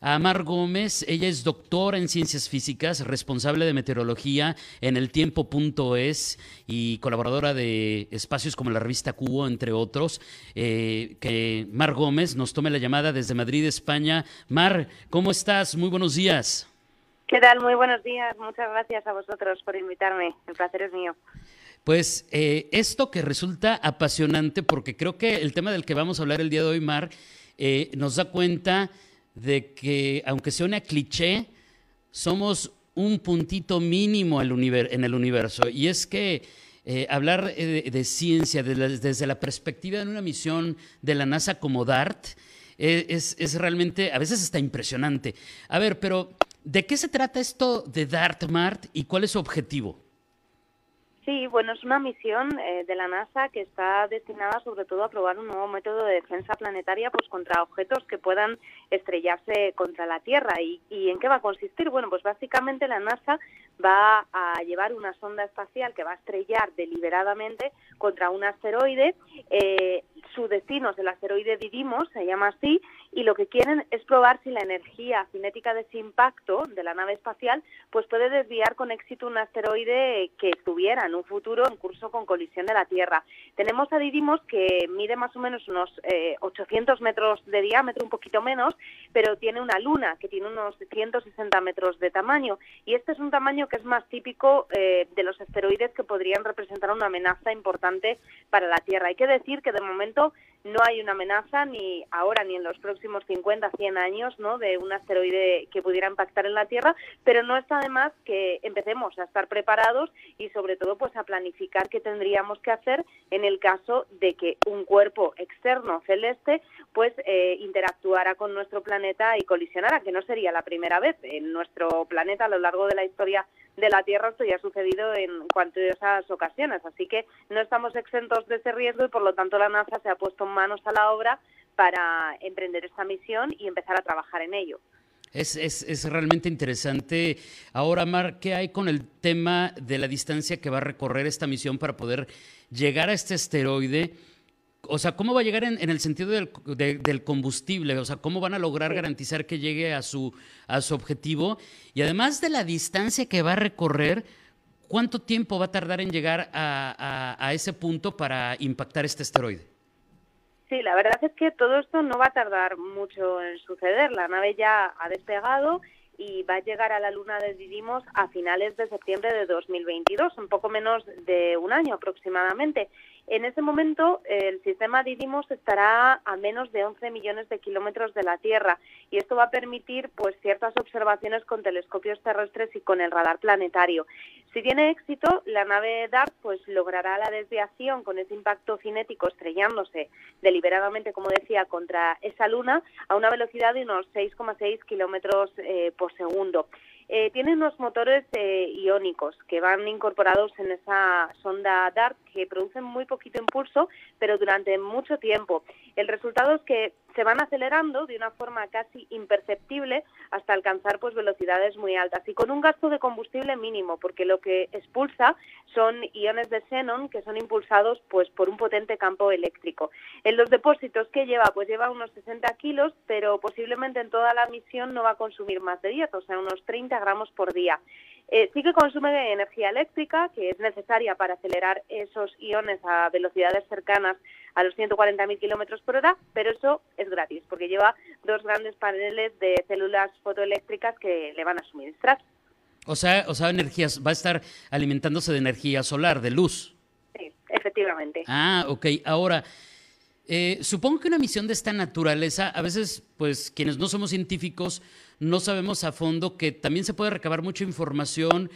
a Mar Gómez. Ella es doctora en ciencias físicas, responsable de meteorología en el tiempo.es y colaboradora de espacios como la revista Cubo, entre otros. Eh, que Mar Gómez nos tome la llamada desde Madrid, España. Mar, ¿cómo estás? Muy buenos días. ¿Qué tal? Muy buenos días. Muchas gracias a vosotros por invitarme. El placer es mío. Pues eh, esto que resulta apasionante, porque creo que el tema del que vamos a hablar el día de hoy, Mar, eh, nos da cuenta de que, aunque sea una cliché, somos un puntito mínimo en el universo. Y es que eh, hablar eh, de, ciencia desde la perspectiva de una misión de la NASA como DART es, es, realmente, a veces está impresionante. A ver, pero ¿de qué se trata esto de DART, Mart, y cuál es su objetivo? Sí, bueno, es una misión eh, de la NASA que está destinada sobre todo a probar un nuevo método de defensa planetaria pues contra objetos que puedan estrellarse contra la Tierra. ¿Y, y en qué va a consistir? Bueno, pues básicamente la NASA va a llevar una sonda espacial que va a estrellar deliberadamente contra un asteroide. Eh, su destino es el asteroide Didymos, se llama así, y lo que quieren es probar si la energía cinética de ese impacto de la nave espacial pues puede desviar con éxito un asteroide que estuviera en un futuro en curso con colisión de la Tierra. Tenemos a Didymos que mide más o menos unos 800 eh, metros de diámetro, un poquito menos, pero tiene una luna que tiene unos 160 metros de tamaño y este es un tamaño que es más típico eh, de los asteroides que podrían representar una amenaza importante para la Tierra. Hay que decir que de momento no hay una amenaza ni ahora ni en los próximos 50, 100 años ¿no? de un asteroide que pudiera impactar en la Tierra, pero no está de más que empecemos a estar preparados y sobre todo pues a planificar qué tendríamos que hacer en el caso de que un cuerpo externo celeste pues eh, interactuara con nuestro planeta y colisionara, que no sería la primera vez en nuestro planeta a lo largo de la historia de la Tierra esto ya ha sucedido en esas ocasiones, así que no estamos exentos de ese riesgo y por lo tanto la NASA se ha puesto manos a la obra para emprender esta misión y empezar a trabajar en ello. Es, es, es, realmente interesante. Ahora, Mar, ¿qué hay con el tema de la distancia que va a recorrer esta misión para poder llegar a este asteroide? O sea, ¿cómo va a llegar en, el sentido del, combustible? O sea, ¿cómo van a lograr garantizar que llegue a su, a su objetivo? Y además de la distancia que va a recorrer, ¿cuánto tiempo va a tardar en llegar a, ese punto para impactar este asteroide? Sí, la verdad es que todo esto no va a tardar mucho en suceder. La nave ya ha despegado y va a llegar a la luna de a finales de septiembre de 2022, un poco menos de un año aproximadamente. En ese momento, el sistema Didymos estará a menos de 11 millones de kilómetros de la Tierra y esto va a permitir pues ciertas observaciones con telescopios terrestres y con el radar planetario. Si tiene éxito, la nave DART pues logrará la desviación con ese impacto cinético estrellándose deliberadamente, como decía, contra esa luna a una velocidad de unos 6,6 kilómetros eh, por segundo. Eh, tiene unos motores eh, iónicos que van incorporados en esa sonda DART que producen muy poquito impulso, pero durante mucho tiempo. El resultado es que se van acelerando de una forma casi imperceptible hasta alcanzar pues velocidades muy altas y con un gasto de combustible mínimo porque lo que expulsa son iones de xenón que son impulsados pues por un potente campo eléctrico. En los depósitos que lleva pues lleva unos 60 kilos pero posiblemente en toda la misión no va a consumir más de 10, o sea unos 30 gramos por día. Eh, sí que consume energía eléctrica, que es necesaria para acelerar esos iones a velocidades cercanas a los 140.000 kilómetros por hora, pero eso es gratis, porque lleva dos grandes paneles de células fotoeléctricas que le van a suministrar. O sea, o sea, energías, va a estar alimentándose de energía solar, de luz. Sí, efectivamente. Ah, ok. Ahora, eh, supongo que una misión de esta naturaleza, a veces, pues quienes no somos científicos, no sabemos a fondo que también se puede recabar mucha información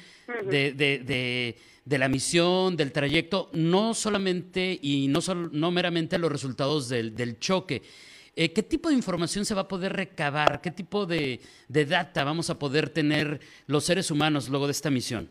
de, de, de, la misión, del trayecto, no solamente y no, no meramente los resultados del, del choque. Eh, ¿Qué tipo de información se va a poder recabar? ¿Qué tipo de, de data vamos a poder tener los seres humanos luego de esta misión?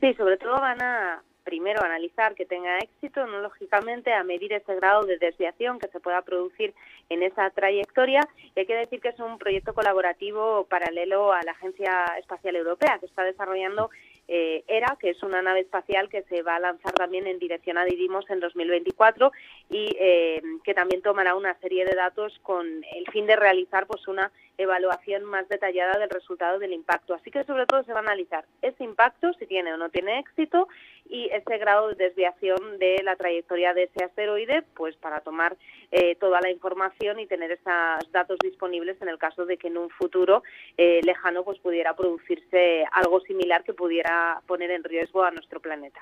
Sí, sobre todo van a primero analizar que tenga éxito, no lógicamente, a medir ese grado de desviación que se pueda producir en esa trayectoria. Y hay que decir que es un proyecto colaborativo paralelo a la Agencia Espacial Europea, que está desarrollando eh, ERA, que es una nave espacial que se va a lanzar también en dirección a Didymos en 2024 y eh, que también tomará una serie de datos con el fin de realizar pues una evaluación más detallada del resultado del impacto. Así que sobre todo se va a analizar ese impacto, si tiene o no tiene éxito, y ese grado de desviación de la trayectoria de ese asteroide, pues para tomar eh, toda la información y tener esos datos disponibles en el caso de que en un futuro eh, lejano pues pudiera producirse algo similar que pudiera poner en riesgo a nuestro planeta.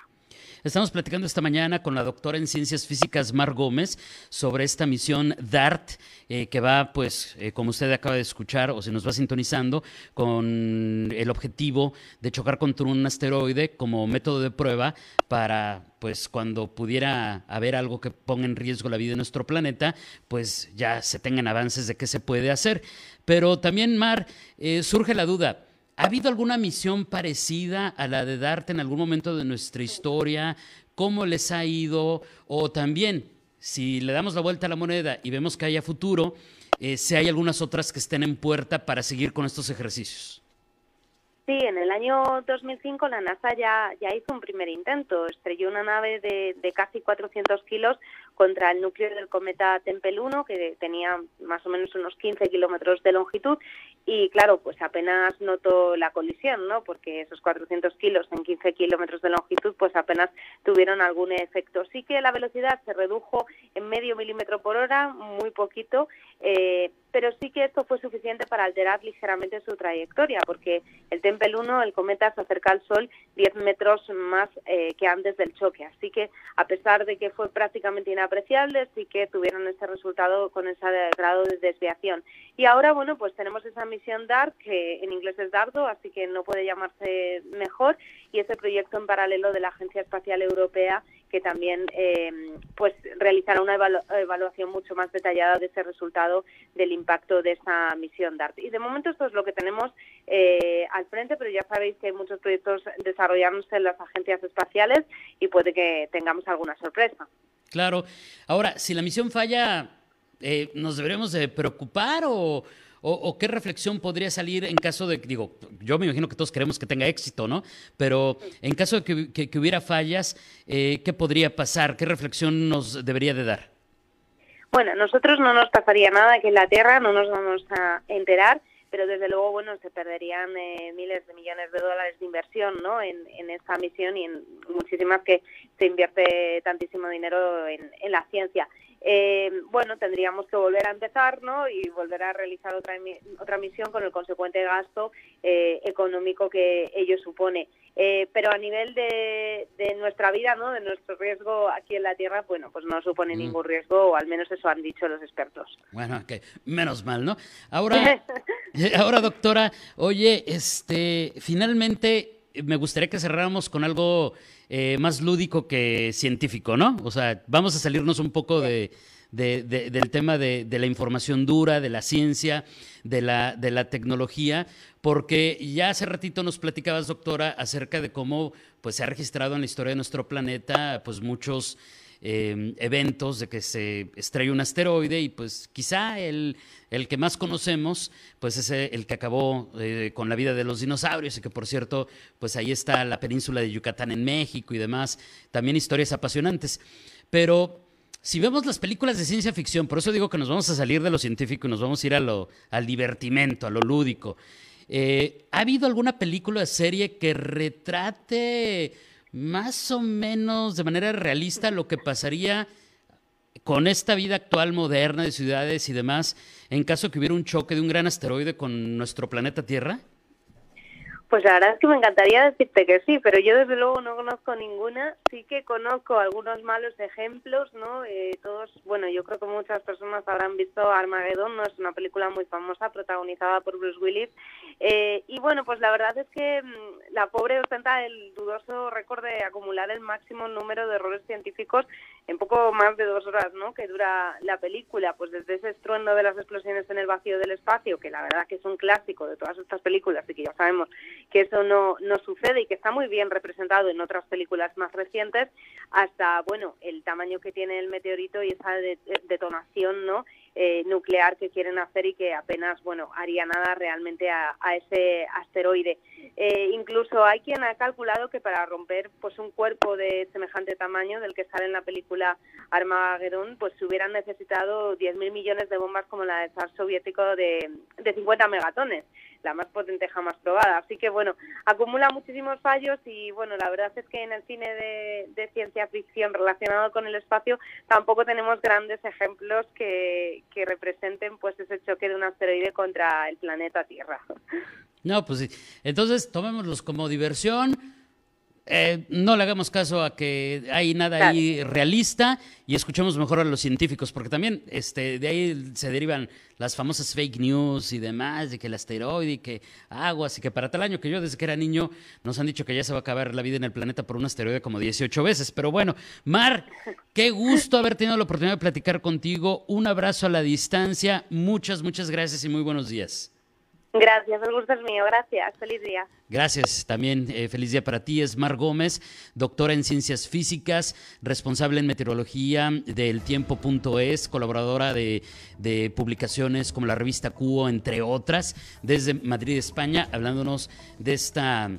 Estamos platicando esta mañana con la doctora en ciencias físicas Mar Gómez sobre esta misión DART eh, que va, pues, como usted acaba de escuchar o se nos va sintonizando, con el objetivo de chocar contra un asteroide como método de prueba para pues cuando pudiera haber algo que ponga en riesgo la vida de nuestro planeta, pues ya se tengan avances de qué se puede hacer. Pero también, Mar, eh, surge la duda, ¿ha habido alguna misión parecida a la de Darte en algún momento de nuestra historia? ¿Cómo les ha ido? O también, si le damos la vuelta a la moneda y vemos que haya futuro, eh, si hay algunas otras que estén en puerta para seguir con estos ejercicios. Sí, en el año 2005 la NASA ya, ya hizo un primer intento. Estrelló una nave de, de casi 400 kilos contra el núcleo del cometa Tempel 1, que tenía más o menos unos 15 kilómetros de longitud. Y claro, pues apenas notó la colisión, ¿no? Porque esos 400 kilos en 15 kilómetros de longitud, pues apenas tuvieron algún efecto. Sí que la velocidad se redujo en medio milímetro por hora, muy poquito, eh, pero sí que esto fue suficiente para alterar ligeramente su trayectoria, porque el Tempel 1, el cometa, se acerca al Sol 10 metros más eh, que antes del choque. Así que, a pesar de que fue prácticamente inapreciable, sí que tuvieron ese resultado con ese grado de desviación. Y ahora, bueno, pues tenemos esa misión DART, que en inglés es DARDO, así que no puede llamarse mejor, y ese proyecto en paralelo de la Agencia Espacial Europea que también eh, pues realizará una evaluación mucho más detallada de ese resultado del impacto de esa misión DART. Y de momento esto es lo que tenemos eh, al frente, pero ya sabéis que hay muchos proyectos desarrollándose en las agencias espaciales y puede que tengamos alguna sorpresa. Claro. Ahora, si la misión falla, eh, ¿nos deberíamos de preocupar o, qué reflexión podría salir en caso de, digo, yo me imagino que todos queremos que tenga éxito, ¿no? Pero en caso de que, hubiera fallas, eh, ¿qué podría pasar? ¿Qué reflexión nos debería de dar? Bueno, nosotros no nos pasaría nada que en la Tierra no nos vamos a enterar, pero desde luego, bueno, se perderían eh, miles de millones de dólares de inversión, ¿no? En, en esta misión y en muchísimas que se invierte tantísimo dinero en, en la ciencia eh, bueno, tendríamos que volver a empezar ¿no? y volver a realizar otra, otra misión con el consecuente gasto eh, económico que ello supone. Eh, pero a nivel de, de, nuestra vida, ¿no? de nuestro riesgo aquí en la Tierra, bueno, pues no supone mm. ningún riesgo, o al menos eso han dicho los expertos. Bueno, que menos mal, ¿no? Ahora, ahora doctora, oye, este, finalmente me gustaría que cerráramos con algo eh, más lúdico que científico, ¿no? O sea, vamos a salirnos un poco de, del tema de, la información dura, de la ciencia, de la, de la tecnología, porque ya hace ratito nos platicabas, doctora, acerca de cómo pues, se ha registrado en la historia de nuestro planeta pues, muchos Em, eventos de que se estrella un asteroide y pues quizá el, el que más conocemos pues es el que acabó eh, con la vida de los dinosaurios y que por cierto pues ahí está la península de Yucatán en México y demás, también historias apasionantes. Pero si vemos las películas de ciencia ficción, por eso digo que nos vamos a salir de lo científico y nos vamos a ir a lo, al divertimento, a lo lúdico. Eh, ¿Ha habido alguna película o serie que retrate más o menos de manera realista lo que pasaría con esta vida actual moderna de ciudades y demás en caso que hubiera un choque de un gran asteroide con nuestro planeta Tierra? Pues la verdad es que me encantaría decirte que sí, pero yo desde luego no conozco ninguna. Sí que conozco algunos malos ejemplos, ¿no? Eh, todos, bueno, yo creo que muchas personas habrán visto Armageddon, ¿no? Es una película muy famosa, protagonizada por Bruce Willis. Eh, y bueno, pues la verdad es que mm, la pobre ostenta el dudoso récord de acumular el máximo número de errores científicos en poco más de dos horas, ¿no? Que dura la película. Pues desde ese estruendo de las explosiones en el vacío del espacio, que la verdad que es un clásico de todas estas películas y que ya sabemos que eso no, no sucede y que está muy bien representado en otras películas más recientes, hasta, bueno, el tamaño que tiene el meteorito y esa detonación, ¿no? Eh, nuclear que quieren hacer y que apenas bueno haría nada realmente a, ese asteroide. Eh, incluso hay quien ha calculado que para romper pues un cuerpo de semejante tamaño del que sale en la película Armageddon, pues se hubieran necesitado 10.000 millones de bombas como la del zar soviético de, de 50 megatones la más potente jamás probada. Así que bueno, acumula muchísimos fallos y bueno, la verdad es que en el cine de, ciencia ficción relacionado con el espacio tampoco tenemos grandes ejemplos que, que representen pues ese choque de un asteroide contra el planeta Tierra. No, pues sí. Entonces, tomémoslos como diversión eh, no le hagamos caso a que hay nada ahí realista y escuchemos mejor a los científicos, porque también este, de ahí se derivan las famosas fake news y demás, de que el asteroide y que aguas y que para tal año que yo desde que era niño nos han dicho que ya se va a acabar la vida en el planeta por un asteroide como 18 veces. Pero bueno, Mar, qué gusto haber tenido la oportunidad de platicar contigo. Un abrazo a la distancia. Muchas, muchas gracias y muy buenos días. Gracias, el gusto es mío. Gracias. Feliz día. Gracias. También eh, feliz día para ti. Es Mar Gómez, doctora en ciencias físicas, responsable en meteorología del tiempo.es, colaboradora de, publicaciones como la revista Cuo, entre otras, desde Madrid, España, hablándonos de esta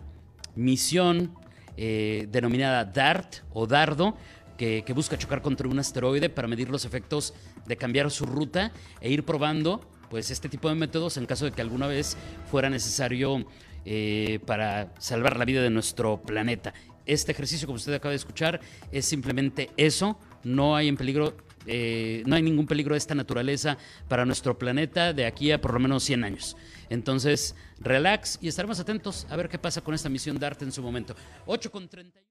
misión eh, denominada DART o Dardo. Que, que busca chocar contra un asteroide para medir los efectos de cambiar su ruta e ir probando pues este tipo de métodos en caso de que alguna vez fuera necesario eh, para salvar la vida de nuestro planeta. Este ejercicio, como usted acaba de escuchar, es simplemente eso. No hay en peligro, eh, no hay ningún peligro de esta naturaleza para nuestro planeta de aquí a por lo menos 100 años. Entonces, relax y estaremos atentos a ver qué pasa con esta misión de arte en su momento. 8 con 30.